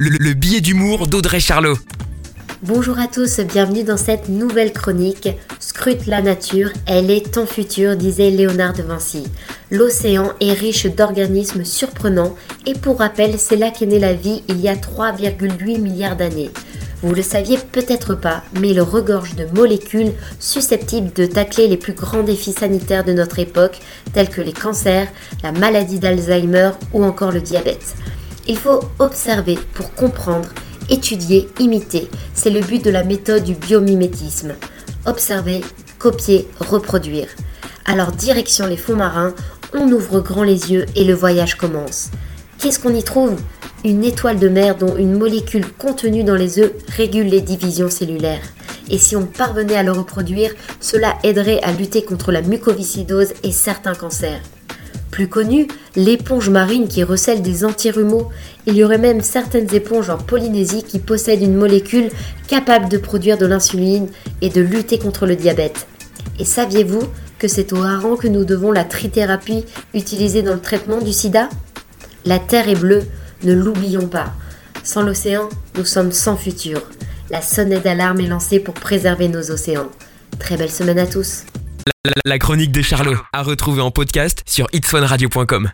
le, le billet d'humour d'Audrey Charlot. Bonjour à tous, bienvenue dans cette nouvelle chronique. Scrute la nature, elle est ton futur, disait Léonard de Vinci. L'océan est riche d'organismes surprenants et pour rappel, c'est là qu'est née la vie il y a 3,8 milliards d'années. Vous le saviez peut-être pas, mais il regorge de molécules susceptibles de tacler les plus grands défis sanitaires de notre époque, tels que les cancers, la maladie d'Alzheimer ou encore le diabète. Il faut observer pour comprendre, étudier, imiter. C'est le but de la méthode du biomimétisme. Observer, copier, reproduire. Alors direction les fonds marins, on ouvre grand les yeux et le voyage commence. Qu'est-ce qu'on y trouve? Une étoile de mer dont une molécule contenue dans les œufs régule les divisions cellulaires. Et si on parvenait à le reproduire, cela aiderait à lutter contre la mucoviscidose et certains cancers. Plus connue, l'éponge marine qui recèle des antirumaux. Il y aurait même certaines éponges en Polynésie qui possèdent une molécule capable de produire de l'insuline et de lutter contre le diabète. Et saviez-vous que c'est au hareng que nous devons la trithérapie utilisée dans le traitement du sida? La Terre est bleue, ne l'oublions pas. Sans l'océan, nous sommes sans futur. La sonnette d'alarme est lancée pour préserver nos océans. Très belle semaine à tous. La, chronique de Charlot, à retrouver en podcast sur itswanradio.com.